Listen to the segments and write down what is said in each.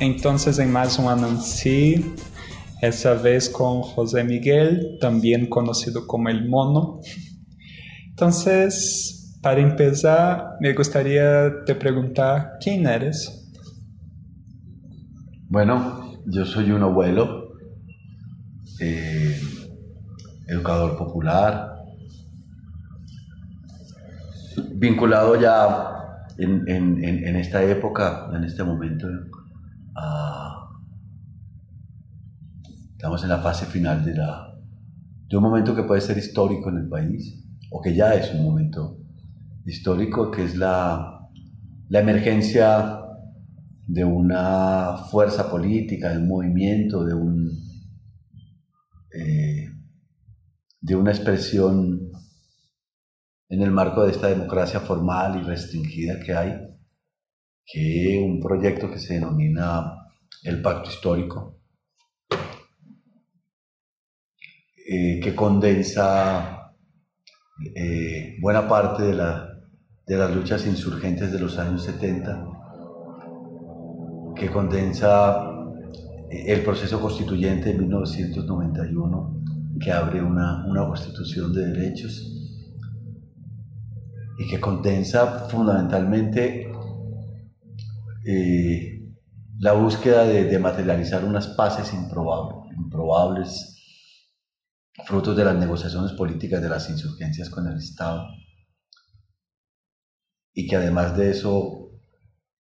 entonces en más un Anansi, esta vez con José Miguel, también conocido como El Mono. Entonces, para empezar, me gustaría te preguntar, ¿quién eres? Bueno, yo soy un abuelo, eh, educador popular, vinculado ya en, esta época, en este momento, estamos en la fase final de, un momento que puede ser histórico en el país, o que ya es un momento histórico, que es la, la emergencia de una fuerza política, de un movimiento, de, eh, de una expresión en el marco de esta democracia formal y restringida que hay, que un proyecto que se denomina el Pacto Histórico, eh, que condensa eh, buena parte de, la, de las luchas insurgentes de los años 70, que condensa eh, el proceso constituyente de 1991, que abre una, una constitución de derechos y que condensa fundamentalmente eh, la búsqueda de, materializar unas paces improbables, improbables, frutos de las negociaciones políticas de las insurgencias con el Estado, y que además de eso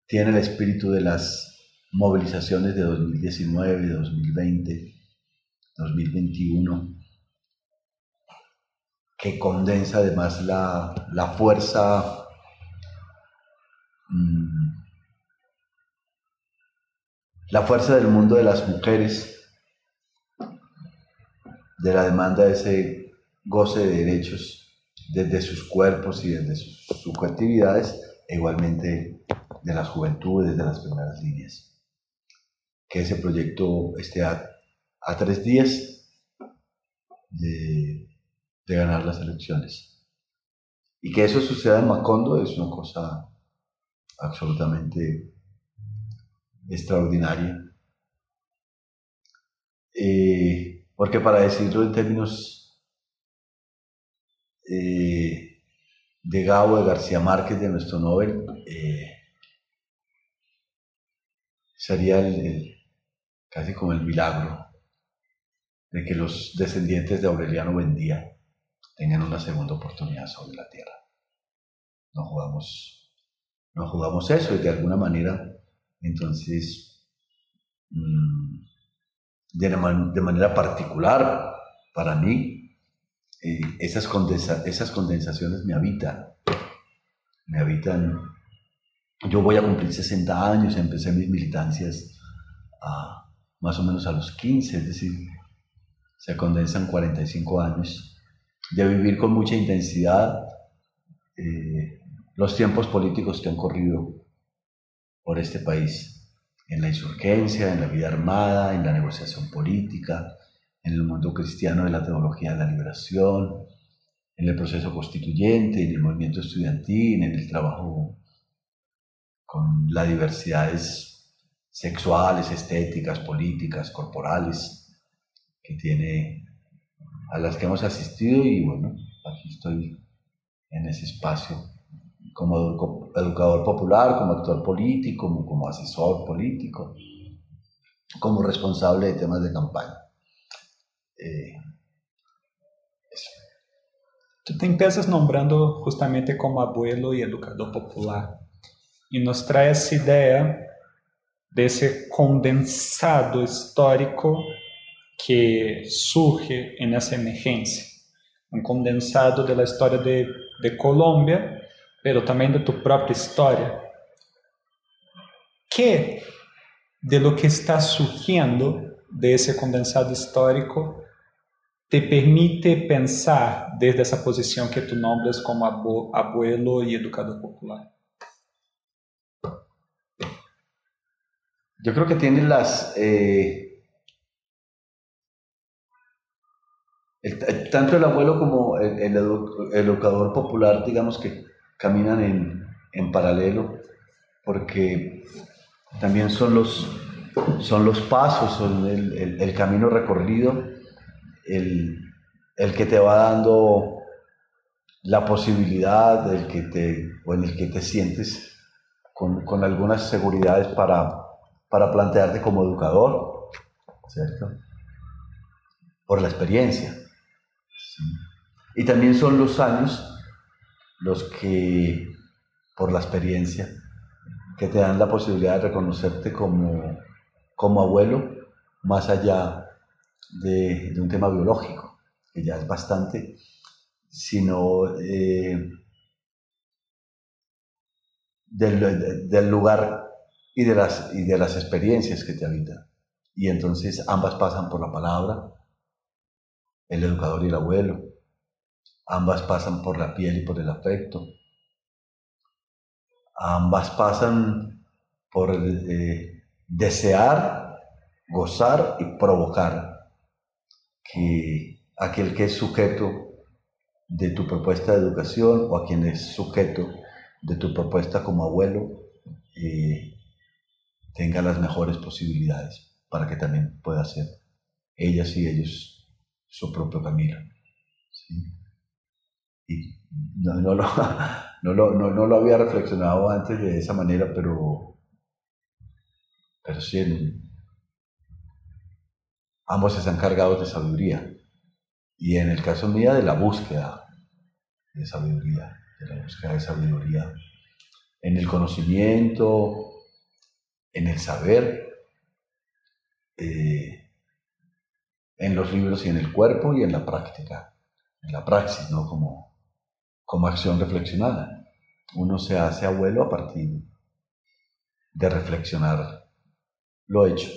tiene el espíritu de las movilizaciones de 2019, 2020, 2021, que condensa además la, fuerza la fuerza del mundo de las mujeres, de la demanda de ese goce de derechos desde sus cuerpos y desde sus subjetividades, e igualmente de las juventudes, de las primeras líneas. Que ese proyecto esté a, tres días de de ganar las elecciones. Y que eso suceda en Macondo es una cosa absolutamente extraordinaria. Eh, porque para decirlo en términos eh, de Gabo, de García Márquez, de nuestro Nobel, eh, sería casi como el milagro de que los descendientes de Aureliano Buendía tengan una segunda oportunidad sobre la tierra. No jugamos, no jugamos eso y de alguna manera, entonces, mm, de, manera particular, para mí, eh, esas, esas condensaciones me habitan, me habitan. Yo voy a cumplir 60 años, empecé mis militancias a, más o menos a los 15, es decir, se condensan 45 años. De vivir con mucha intensidad eh, los tiempos políticos que han corrido por este país, en la insurgencia, en la vida armada, en la negociación política, en el mundo cristiano de la teología de la liberación, en el proceso constituyente, en el movimiento estudiantil, en el trabajo con las diversidades sexuales, estéticas, políticas, corporales que tiene a las que hemos asistido y bueno, aquí estoy en ese espacio como educador popular, como actor político, como, como asesor político, como responsable de temas de campaña. Eh, Tú te empiezas nombrando justamente como abuelo y educador popular y nos trae esa idea de ese condensado histórico que surge en esa emergencia. Un condensado de la historia de, de Colombia, pero también de tu propia historia. ¿Qué de lo que está surgiendo de ese condensado histórico te permite pensar desde esa posición que tú nombras como abuelo y educador popular? Yo creo que tiene las... Eh, tanto el abuelo como el, educador popular, digamos que caminan en, en paralelo, porque también son los, son los pasos, son el, el camino recorrido, el, que te va dando la posibilidad, el que te, o en el que te sientes con, con algunas seguridades para, para plantearte como educador, ¿cierto? Por la experiencia. Y también son los años los que, por la experiencia, que te dan la posibilidad de reconocerte como, como abuelo, más allá de, un tema biológico, que ya es bastante, sino eh, del, del, lugar y de, las, y de las experiencias que te habitan. Y entonces ambas pasan por la palabra, el educador y el abuelo. Ambas pasan por la piel y por el afecto. Ambas pasan por eh, desear, gozar y provocar que aquel que es sujeto de tu propuesta de educación o a quien es sujeto de tu propuesta como abuelo eh, tenga las mejores posibilidades para que también pueda ser ellas y ellos su propio camino. Y no, no, lo, no, lo, no, lo, había reflexionado antes de esa manera, pero, pero sí, ambos están cargados de sabiduría. Y en el caso mío, de la búsqueda de sabiduría, de la búsqueda de sabiduría en el conocimiento, en el saber. Eh, en los libros y en el cuerpo y en la práctica, en la praxis, ¿no? Como, como acción reflexionada. Uno se hace abuelo a partir de reflexionar lo hecho.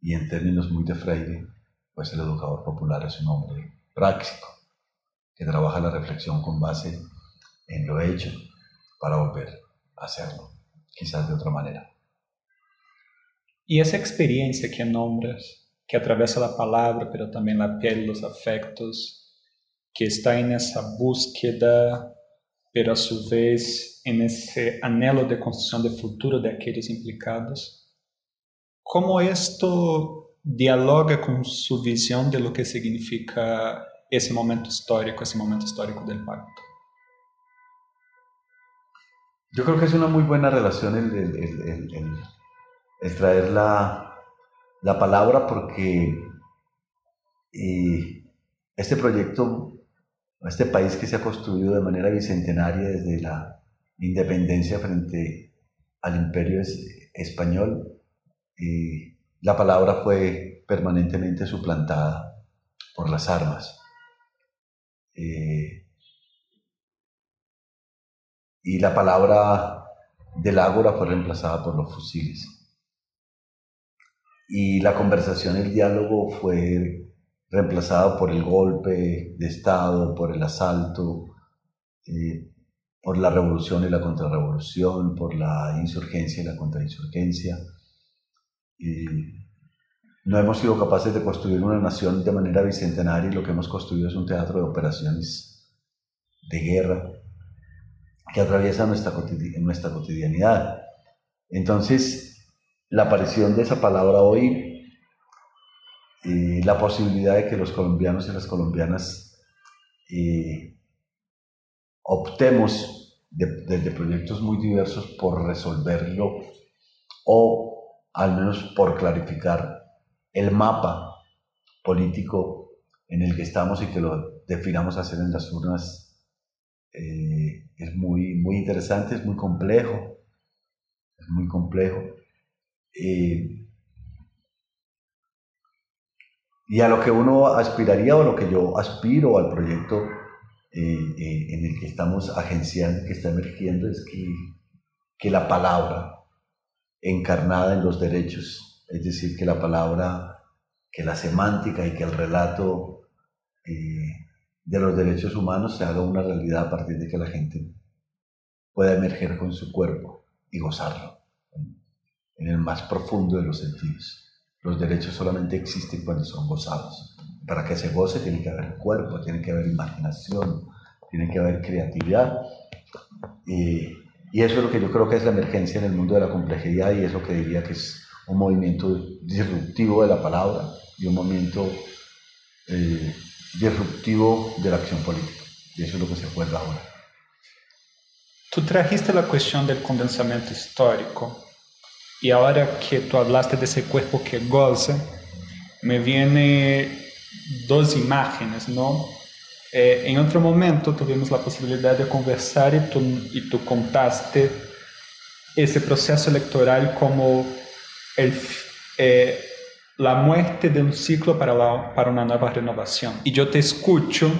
Y en términos muy de Freire, pues el educador popular es un hombre práctico, que trabaja la reflexión con base en lo hecho para volver a hacerlo, quizás de otra manera. Y esa experiencia que nombras, que atraviesa la palabra, pero también la piel, los afectos, que está en esa búsqueda, pero a su vez en ese anhelo de construcción de futuro de aquellos implicados. ¿Cómo esto dialoga con su visión de lo que significa ese momento histórico, ese momento histórico del pacto? Yo creo que es una muy buena relación el, el, el traer la, la palabra porque este proyecto, este país que se ha construido de manera bicentenaria desde la independencia frente al imperio español, la palabra fue permanentemente suplantada por las armas. Eh, y la palabra del ágora fue reemplazada por los fusiles y la conversación, el diálogo fue reemplazado por el golpe de Estado, por el asalto, eh, por la revolución y la contrarrevolución, por la insurgencia y la contrainsurgencia. no hemos sido capaces de construir una nación de manera bicentenaria y lo que hemos construido es un teatro de operaciones de guerra que atraviesa nuestra, nuestra cotidianidad. Entonces, la aparición de esa palabra hoy y la posibilidad de que los colombianos y las colombianas eh, optemos desde proyectos muy diversos por resolverlo o al menos por clarificar el mapa político en el que estamos y que lo definamos hacer en las urnas eh, es muy, muy interesante, es muy complejo, es muy complejo. Eh, y a lo que uno aspiraría o lo que yo aspiro al proyecto eh, en el que estamos agenciando, que está emergiendo, es que, que la palabra encarnada en los derechos, es decir, que la palabra, que la semántica y que el relato de los derechos humanos se haga una realidad a partir de que la gente pueda emerger con su cuerpo y gozarlo en el más profundo de los sentidos. Los derechos solamente existen cuando son gozados. Para que se goce tiene que haber cuerpo, tiene que haber imaginación, tiene que haber creatividad. y eso es lo que yo creo que es la emergencia en el mundo de la complejidad y es lo que diría que es un movimiento disruptivo de la palabra y un movimiento eh, disruptivo de la acción política. Y eso es lo que se acuerda ahora. Tú trajiste la cuestión del condensamiento histórico y ahora que tú hablaste de ese cuerpo que goza, me vienen dos imágenes, ¿no? Eh, en otro momento tuvimos la posibilidad de conversar y tú, y tú contaste ese proceso electoral como el, eh, la muerte de un ciclo para, la, para una nueva renovación. Y yo te escucho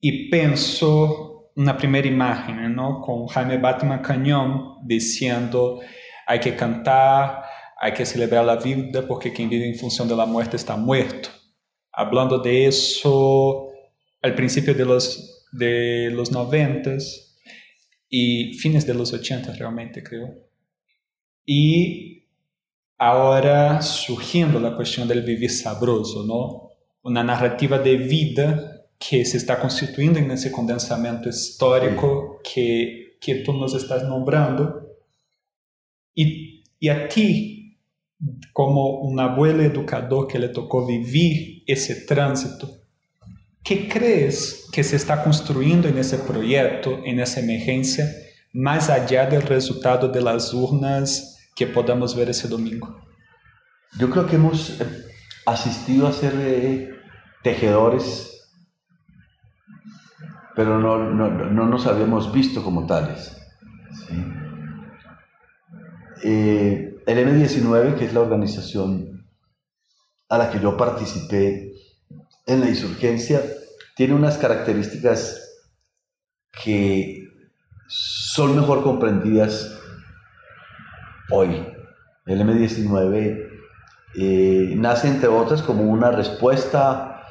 y pienso una primera imagen, ¿no? Con Jaime Batman Cañón diciendo hay que cantar, hay que celebrar la vida porque quien vive en función de la muerte está muerto. Hablando de eso al principio de los, de los 90 y fines de los 80 realmente creo. Y ahora surgiendo la cuestión del vivir sabroso, ¿no? Una narrativa de vida que se está constituyendo en ese condensamiento histórico que, que tú nos estás nombrando. Y, y a ti, como un abuelo educador que le tocó vivir ese tránsito, ¿qué crees que se está construyendo en ese proyecto, en esa emergencia, más allá del resultado de las urnas que podamos ver ese domingo? Yo creo que hemos eh, asistido a ser eh, tejedores, pero no, no, nos habíamos visto como tales. Eh, el M19, que es la organización a la que yo participé en la insurgencia, tiene unas características que son mejor comprendidas hoy. El M19 eh, nace, entre otras, como una respuesta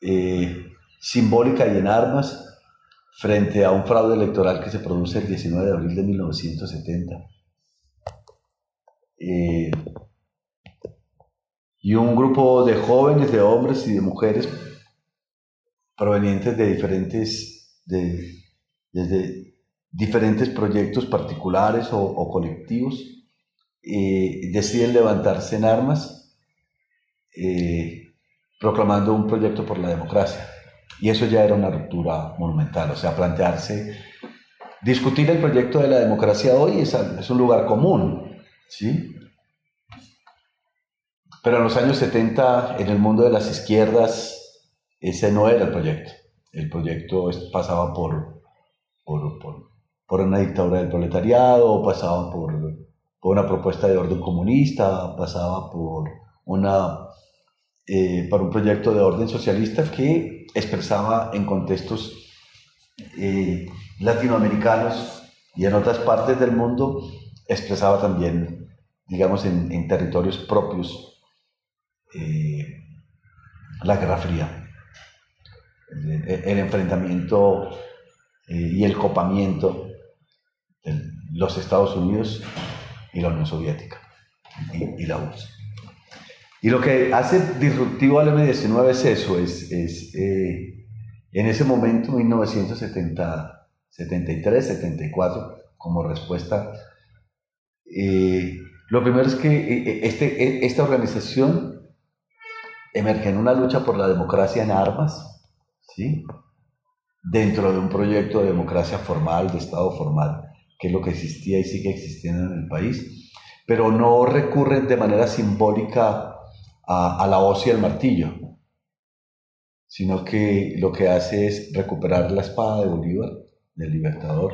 eh, simbólica y en armas frente a un fraude electoral que se produce el 19 de abril de 1970. Eh, y un grupo de jóvenes, de hombres y de mujeres provenientes de diferentes, de, desde diferentes proyectos particulares o, colectivos, eh, deciden levantarse en armas eh, proclamando un proyecto por la democracia. Y eso ya era una ruptura monumental, o sea, plantearse, discutir el proyecto de la democracia hoy es, es un lugar común, ¿sí? Pero en los años 70, en el mundo de las izquierdas, ese no era el proyecto. El proyecto pasaba por, por, por una dictadura del proletariado, pasaba por, por una propuesta de orden comunista, pasaba por, una, eh, un proyecto de orden socialista que expresaba en contextos eh, latinoamericanos y en otras partes del mundo expresaba también, digamos, en, territorios propios eh, la Guerra Fría, el, enfrentamiento y el copamiento los Estados Unidos y la Unión Soviética y, la URSS. Y lo que hace disruptivo al M-19 es eso, es, es eh, en ese momento, 1973, 74, como respuesta, eh, lo primero es que eh, este, esta organización emerge en una lucha por la democracia en armas, ¿sí? dentro de un proyecto de democracia formal, de Estado formal que es lo que existía y sigue existiendo en el país, pero no recurren de manera simbólica a, la hoz y al martillo, sino que lo que hace es recuperar la espada de Bolívar, del libertador,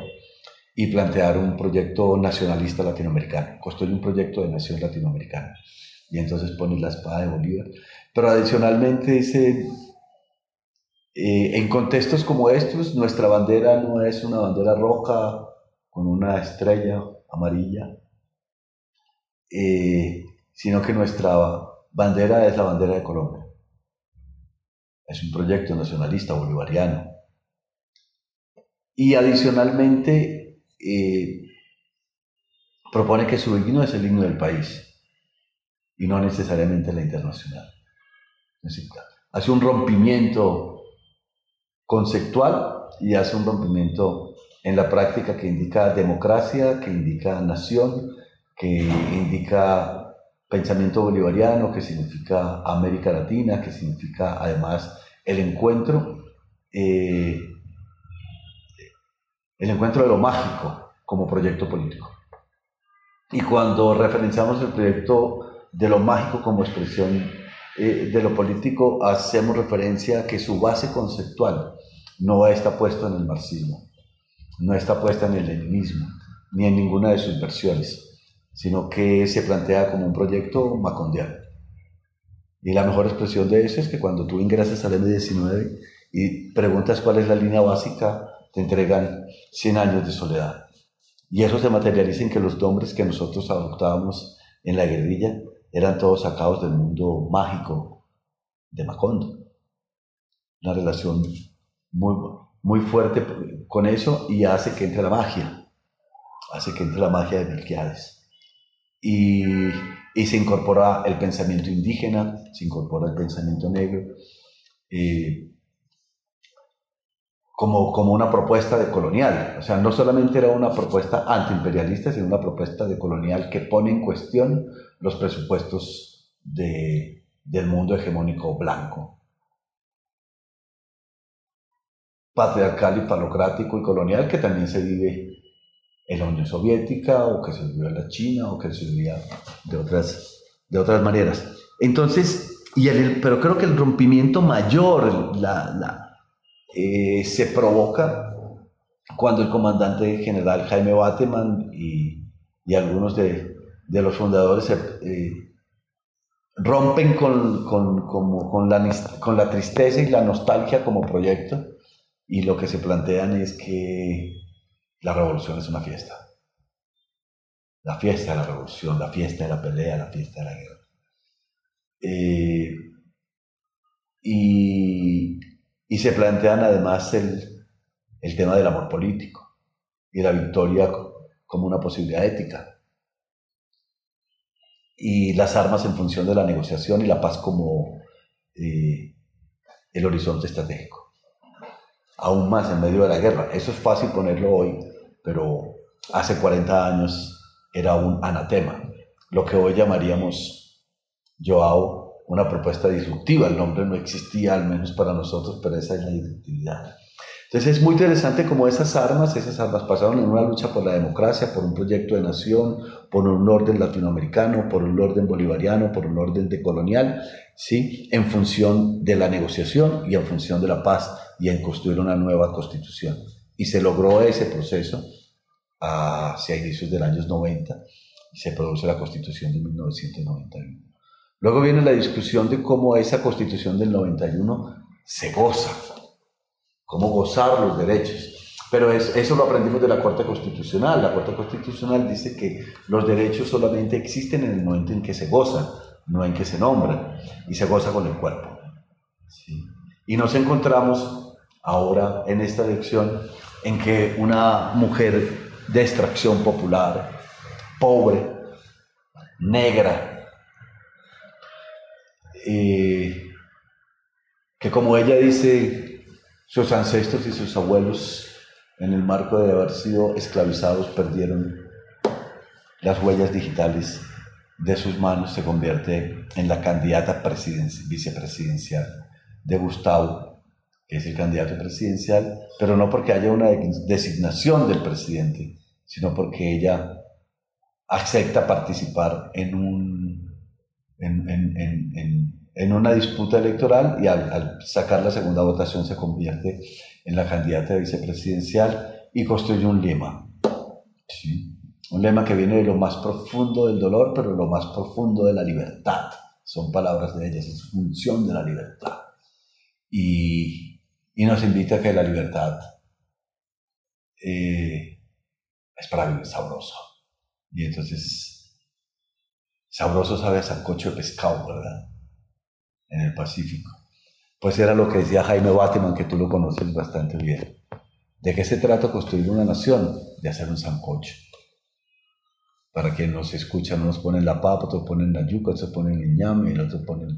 y plantear un proyecto nacionalista latinoamericano, construye un proyecto de nación latinoamericana. Y entonces pone la espada de Bolívar. Pero adicionalmente dice, eh, en contextos como estos, nuestra bandera no es una bandera roja con una estrella amarilla, eh, sino que nuestra bandera es la bandera de Colombia. Es un proyecto nacionalista bolivariano. Y adicionalmente eh, propone que su himno es el himno del país y no necesariamente la internacional. Hace un rompimiento conceptual y hace un rompimiento en la práctica que indica democracia, que indica nación, que indica pensamiento bolivariano, que significa América Latina, que significa además el encuentro, eh, el encuentro de lo mágico como proyecto político. Y cuando referenciamos el proyecto de lo mágico como expresión eh, de lo político, hacemos referencia a que su base conceptual no está puesta en el marxismo, no está puesta en el leninismo, ni en ninguna de sus versiones, sino que se plantea como un proyecto macondiano. Y la mejor expresión de eso es que cuando tú ingresas al M19 y preguntas cuál es la línea básica, te entregan 100 años de soledad. Y eso se materializa en que los nombres que nosotros adoptábamos en la guerrilla eran todos sacados del mundo mágico de Macondo. Una relación muy, muy fuerte con eso y hace que entre la magia, hace que entre la magia de Melquiades. Y, y se incorpora el pensamiento indígena, se incorpora el pensamiento negro, eh, como, como una propuesta de colonial. O sea, no solamente era una propuesta antiimperialista, sino una propuesta de colonial que pone en cuestión los presupuestos de, del mundo hegemónico blanco. patriarcal y palocrático y colonial que también se vive en la Unión Soviética o que se vive en la China o que se vivía de otras, de otras maneras. Entonces, y el, pero creo que el rompimiento mayor la, la, eh, se provoca cuando el comandante general Jaime Bateman y, y algunos de, de, los fundadores eh, rompen con, con, como, con, la, con la tristeza y la nostalgia como proyecto y lo que se plantean es que la revolución es una fiesta. La fiesta de la revolución, la fiesta de la pelea, la fiesta de la guerra. Eh, y, y, se plantean además el, el tema del amor político y la victoria como una posibilidad ética. Y las armas en función de la negociación y la paz como eh, el horizonte estratégico aún más en medio de la guerra. Eso es fácil ponerlo hoy, pero hace 40 años era un anatema, lo que hoy llamaríamos, Joao, una propuesta disruptiva. El nombre no existía, al menos para nosotros, pero esa es la disruptividad. Entonces es muy interesante cómo esas armas, esas armas pasaron en una lucha por la democracia, por un proyecto de nación, por un orden latinoamericano, por un orden bolivariano, por un orden decolonial, ¿sí? en función de la negociación y en función de la paz y en construir una nueva constitución. Y se logró ese proceso hacia inicios del años 90 y se produce la constitución de 1991. Luego viene la discusión de cómo esa constitución del 91 se goza, cómo gozar los derechos. Pero es, eso lo aprendimos de la Corte Constitucional. La Corte Constitucional dice que los derechos solamente existen en el momento en que se gozan, no en que se nombran, y se goza con el cuerpo. Y nos encontramos ahora en esta elección en que una mujer de extracción popular, pobre, negra, eh, que como ella dice, sus ancestros y sus abuelos, en el marco de haber sido esclavizados, perdieron las huellas digitales de sus manos, se convierte en la candidata vicepresidencial de Gustavo, que es el candidato presidencial, pero no porque haya una designación del presidente, sino porque ella acepta participar en un, en, en una disputa electoral y al, sacar la segunda votación se convierte en la candidata vicepresidencial y construye un lema. Un lema que viene de lo más profundo del dolor, pero lo más profundo de la libertad. Son palabras de ella, es función de la libertad. Y, y nos invita a que la libertad eh, es para vivir sabroso. Y entonces, sabroso sabe a sancocho de pescado, ¿verdad? En el Pacífico. Pues era lo que decía Jaime Bateman, que tú lo conoces bastante bien. ¿De qué se trata construir una nación? De hacer un sancocho. Para quien nos escucha, no nos ponen la papa, otros ponen la yuca, otros ponen el ñame, el otro ponen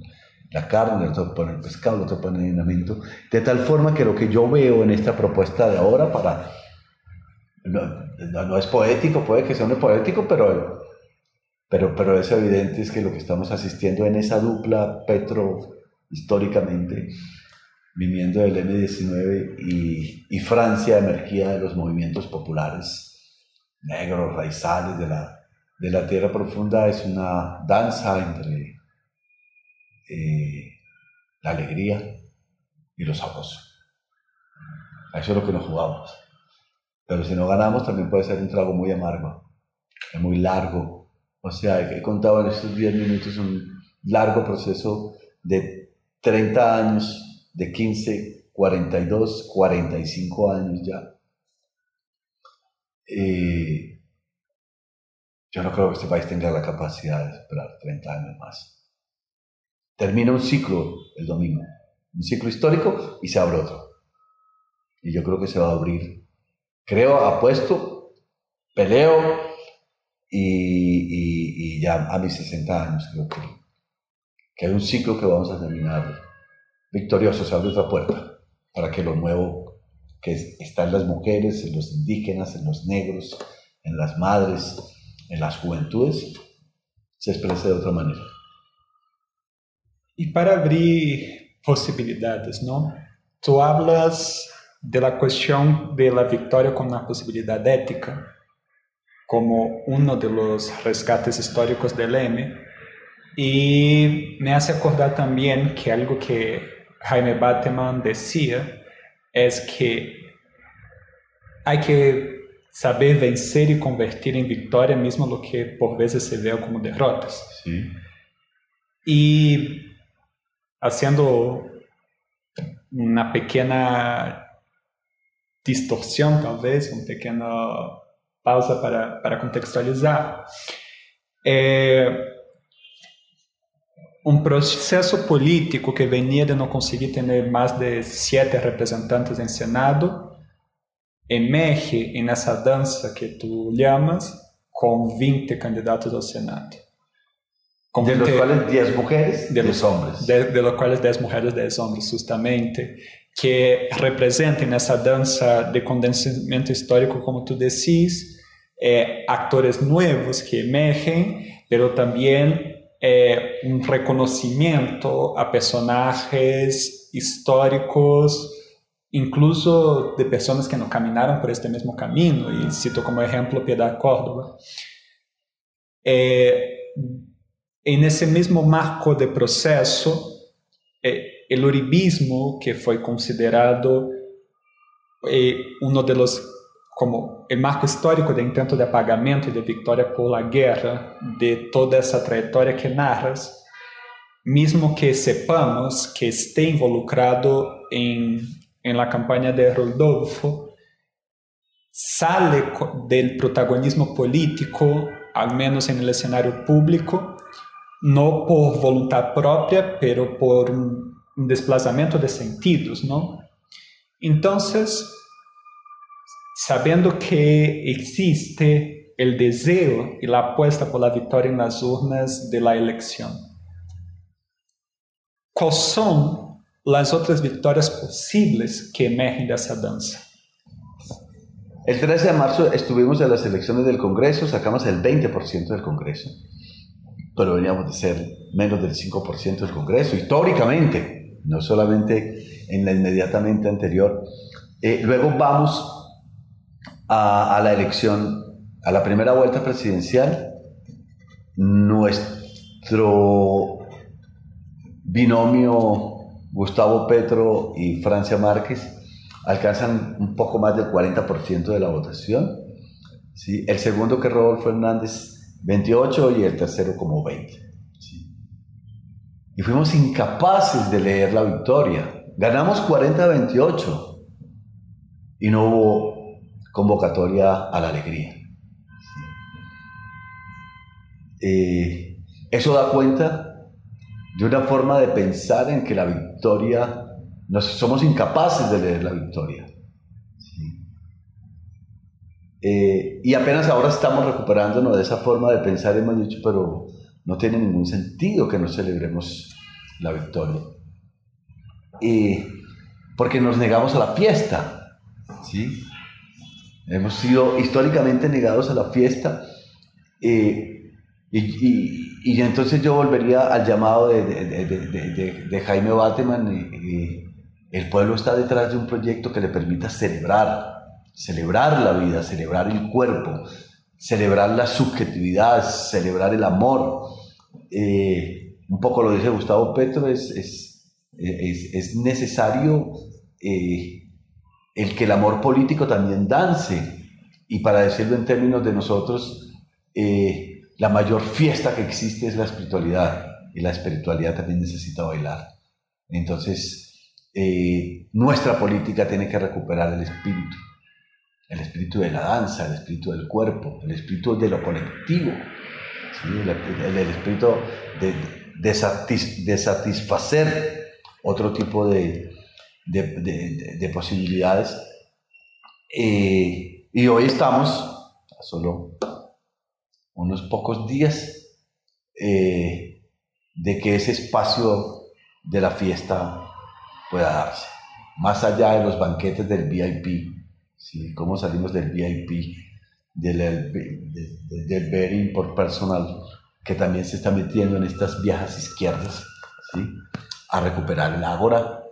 la carne, el otro ponen el pescado, el otro ponen el dinamito. De tal forma que lo que yo veo en esta propuesta de ahora para no, es poético, puede que sea un poético, pero, pero, pero es evidente es que lo que estamos asistiendo en esa dupla Petro históricamente, viniendo del M19 y, Francia, emergía de los movimientos populares negros, raizales de la, de la tierra profunda, es una danza entre eh, la alegría y lo sabroso. eso es lo que nos jugamos. Pero si no ganamos también puede ser un trago muy amargo, muy largo. O sea, he contado en estos 10 minutos un largo proceso de 30 años, de 15, 42, 45 años ya. Eh, yo no creo que este país tenga la capacidad de esperar 30 años más. Termina un ciclo el domingo, un ciclo histórico y se abre otro. Y yo creo que se va a abrir creo, apuesto, peleo y, ya a mis 60 años creo que, que, hay un ciclo que vamos a terminar victorioso, se abre otra puerta para que lo nuevo que está en las mujeres, en los indígenas, en los negros, en las madres, en las juventudes, se exprese de otra manera. Y para abrir posibilidades, ¿no? Tú hablas de la cuestión de la victoria con una posibilidad ética como uno de los rescates históricos del M y me hace acordar también que algo que Jaime Bateman decía es que hay que saber vencer y convertir en victoria mismo lo que por veces se ve como derrotas. Sí. Y haciendo una pequeña distorsión, talvez, uma pequena pausa para, para contextualizar. É um processo político que venia de não conseguir ter mais de sete representantes em Senado emerge nessa dança que tu chamas com 20 candidatos ao Senado. Com de 20, los quais 10 mulheres, 10 homens. De, de los quais 10 mulheres, 10 homens, justamente. Que representem nessa dança de condensamiento histórico, como tu decís, eh, actores novos que emergem, pero também eh, um reconhecimento a personagens históricos, incluso de pessoas que não caminaram por este mesmo caminho, e cito como exemplo Piedad Córdoba. Eh, e nesse mesmo marco de processo, eh, el uribismo, que fue considerado eh, uno de los, como el marco histórico de intento de apagamento y de victoria por la guerra de toda esa trayectoria que narras, mismo que sepamos que esté involucrado en, en la campaña de Rodolfo, sale del protagonismo político, al menos en el escenario público, no por voluntad propia, pero por um desplazamento de sentidos, não? Então, sabendo que existe o desejo e a apuesta por la vitória nas urnas de la eleição, quais são as outras vitórias possíveis que emergem dessa dança? El 13 de marzo estuvimos en las elecciones del Congreso, sacamos el 20% del Congreso, pero veníamos de ser menos del 5% del Congreso, históricamente no solamente en la inmediatamente anterior. Eh, luego vamos a, la elección, a la primera vuelta presidencial. Nuestro binomio Gustavo Petro y Francia Márquez alcanzan un poco más del 40% de la votación. ¿sí? El segundo que Rodolfo Hernández, 28 y el tercero como 20. Y fuimos incapaces de leer la victoria. Ganamos 40-28 y no hubo convocatoria a la alegría. Eh, eso da cuenta de una forma de pensar en que la victoria, nos, somos incapaces de leer la victoria. Eh, y apenas ahora estamos recuperándonos de esa forma de pensar, hemos dicho, pero no tiene ningún sentido que no celebremos la victoria. y porque nos negamos a la fiesta. ¿sí? Hemos sido históricamente negados a la fiesta. Eh, y, entonces yo volvería al llamado de, Jaime Bateman. el pueblo está detrás de un proyecto que le permita celebrar, celebrar la vida, celebrar el cuerpo, celebrar la subjetividad, celebrar el amor. Eh, un poco lo dice Gustavo Petro, es, es, necesario eh, el que el amor político también dance. Y para decirlo en términos de nosotros, eh, la mayor fiesta que existe es la espiritualidad y la espiritualidad también necesita bailar. Entonces, nuestra política tiene que recuperar el espíritu, el espíritu de la danza, el espíritu del cuerpo, el espíritu de lo colectivo, el, espíritu de, de, satisfacer otro tipo de, posibilidades. Eh, y hoy estamos, solo unos pocos días eh, de que ese espacio de la fiesta pueda darse. Más allá de los banquetes del VIP, cómo salimos del VIP, del, del, very por personal, que también se está metiendo en estas viejas izquierdas, ¿sí? a recuperar el ágora,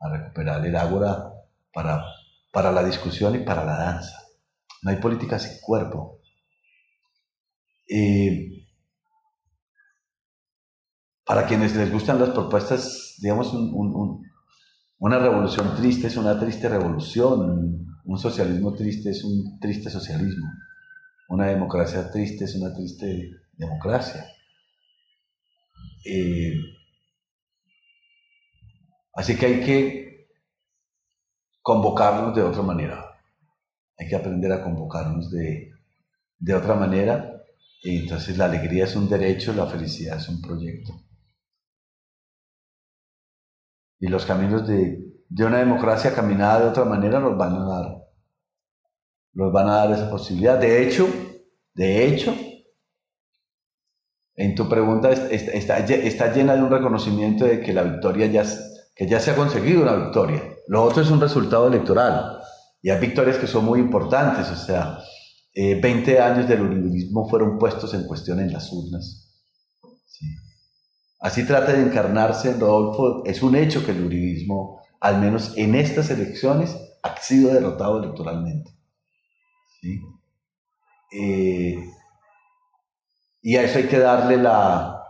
a recuperar el ágora para, para la discusión y para la danza. No hay política sin cuerpo, eh, para quienes les gustan las propuestas, digamos, una revolución triste es una triste revolución, un socialismo triste es un triste socialismo, una democracia triste es una triste democracia. Eh, así que hay que convocarnos de otra manera, hay que aprender a convocarnos de, de otra manera entonces la alegría es un derecho, la felicidad es un proyecto. Y los caminos de, una democracia caminada de otra manera nos van a dar, nos van a dar esa posibilidad. De hecho, de hecho, en tu pregunta está, está, llena de un reconocimiento de que la victoria ya, que ya se ha conseguido una victoria. Lo otro es un resultado electoral. Y hay victorias que son muy importantes, o sea, 20 eh, años del uribismo fueron puestos en cuestión en las urnas. Así trata de encarnarse en Rodolfo. Es un hecho que el uribismo, al menos en estas elecciones, ha sido derrotado electoralmente. Eh, y a eso hay que darle la,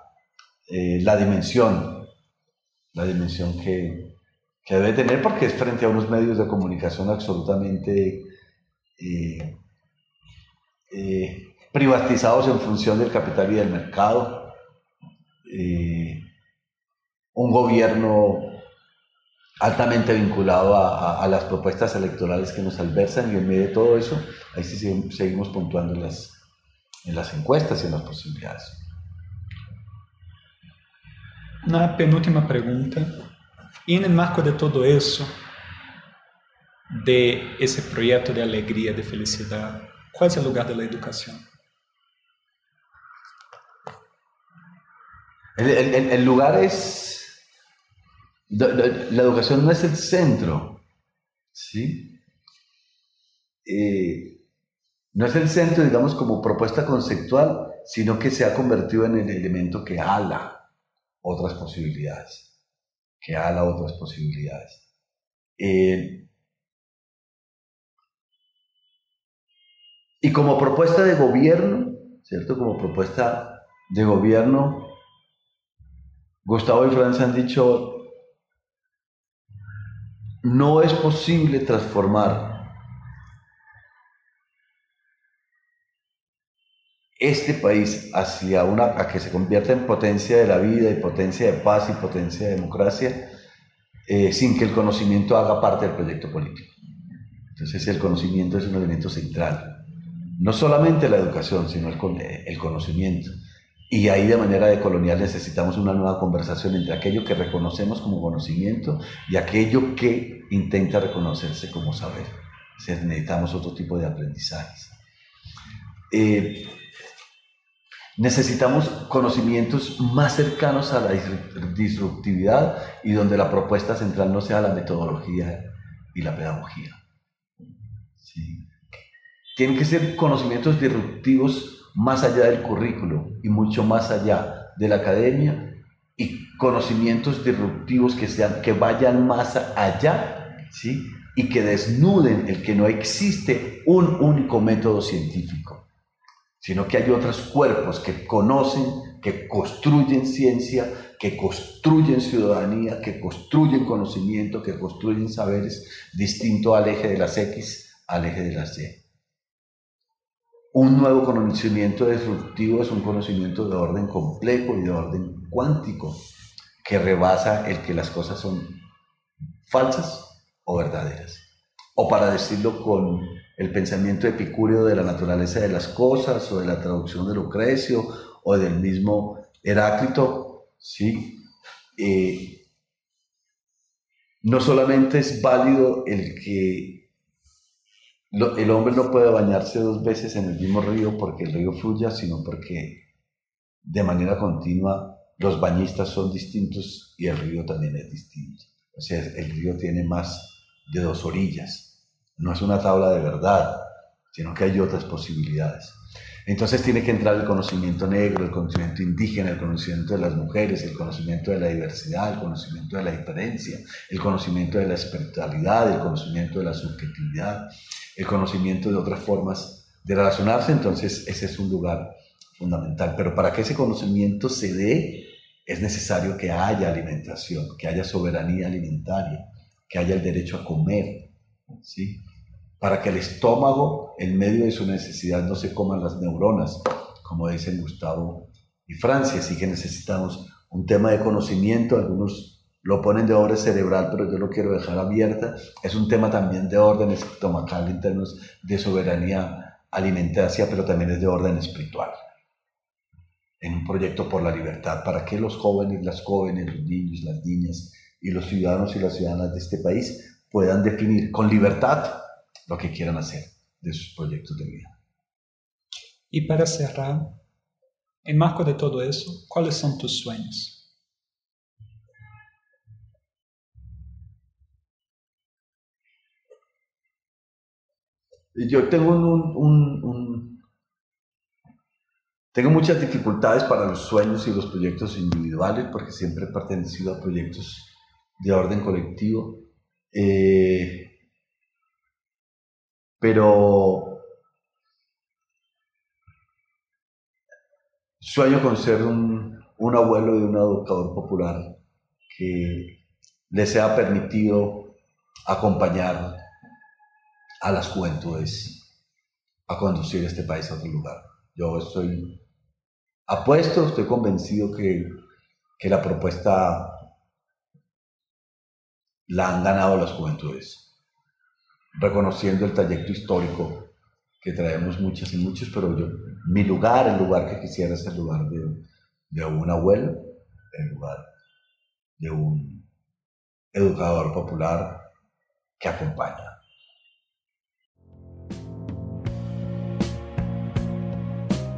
eh, la dimensión, la dimensión que, que, debe tener porque es frente a unos medios de comunicación absolutamente eh, privatizados en función del capital y del mercado, un gobierno altamente vinculado a, las propuestas electorales que nos alversan y en medio de todo eso, ahí sí seguimos puntuando en las, en las encuestas y en las posibilidades. Una penúltima pregunta. Y en el marco de todo eso, de ese proyecto de alegría, de felicidad, ¿Cuál es el lugar de la educación? El, lugar es... La, educación no es el centro, ¿sí? Eh, no es el centro, digamos, como propuesta conceptual, sino que se ha convertido en el elemento que ala otras posibilidades, que ala otras posibilidades. Eh, Y como propuesta de gobierno, ¿cierto? Como propuesta de gobierno, Gustavo y Francia han dicho, no es posible transformar este país hacia una, a que se convierta en potencia de la vida y potencia de paz y potencia de democracia eh, sin que el conocimiento haga parte del proyecto político. Entonces el conocimiento es un elemento central. No solamente la educación, sino el, el conocimiento. Y ahí de manera de colonial necesitamos una nueva conversación entre aquello que reconocemos como conocimiento y aquello que intenta reconocerse como saber. necesitamos otro tipo de aprendizajes. Eh, Necesitamos conocimientos más cercanos a la disruptividad y donde la propuesta central no sea la metodología y la pedagogía. Tienen que ser conocimientos disruptivos más allá del currículo y mucho más allá de la academia y conocimientos disruptivos que, sean, que vayan más allá ¿sí? y que desnuden el que no existe un único método científico sino que hay otros cuerpos que conocen, que construyen ciencia, que construyen ciudadanía, que construyen conocimiento, que construyen saberes distinto al eje de las X, al eje de las Y. Un nuevo conocimiento disruptivo es un conocimiento de orden complejo y de orden cuántico, que rebasa el que las cosas son falsas o verdaderas. O para decirlo con el pensamiento epicúreo de la naturaleza de las cosas o de la traducción de Lucrecio o del mismo Heráclito, ¿sí? Eh, no solamente es válido el que el hombre no puede bañarse dos veces en el mismo río porque el río fluya, sino porque de manera continua los bañistas son distintos y el río también es distinto. O sea, el río tiene más de dos orillas no es una tabla de verdad, sino que hay otras posibilidades. Entonces tiene que entrar el conocimiento negro, el conocimiento indígena, el conocimiento de las mujeres, el conocimiento de la diversidad, el conocimiento de la diferencia, el conocimiento de la espiritualidad, el conocimiento de la subjetividad, el conocimiento de otras formas de relacionarse. Entonces ese es un lugar fundamental. Pero para que ese conocimiento se dé, es necesario que haya alimentación, que haya soberanía alimentaria, que haya el derecho a comer, ¿sí? para que el estómago, en medio de su necesidad, no se coman las neuronas, como dicen Gustavo y Francia. Así que necesitamos un tema de conocimiento, algunos lo ponen de orden cerebral, pero yo lo quiero dejar abierta. Es un tema también de orden estomacal en términos de soberanía alimentaria, pero también es de orden espiritual. En un proyecto por la libertad, para que los jóvenes, las jóvenes, los niños, las niñas y los ciudadanos y las ciudadanas de este país puedan definir con libertad lo que quieran hacer de sus proyectos de vida. Y para cerrar, en marco de todo eso, ¿cuáles son tus sueños? Yo tengo un, tengo muchas dificultades para los sueños y los proyectos individuales porque siempre he pertenecido a proyectos de orden colectivo. Eh, pero sueño con ser un, abuelo y un educador popular que le sea permitido acompañar a las juventudes a conducir este país a otro lugar. Yo estoy apuesto, estoy convencido que, que la propuesta la han ganado las juventudes reconociendo el trayecto histórico que traemos muchas y muchos, pero yo, mi lugar, el lugar que quisiera es el lugar de, de un abuelo, el lugar de un educador popular que acompaña.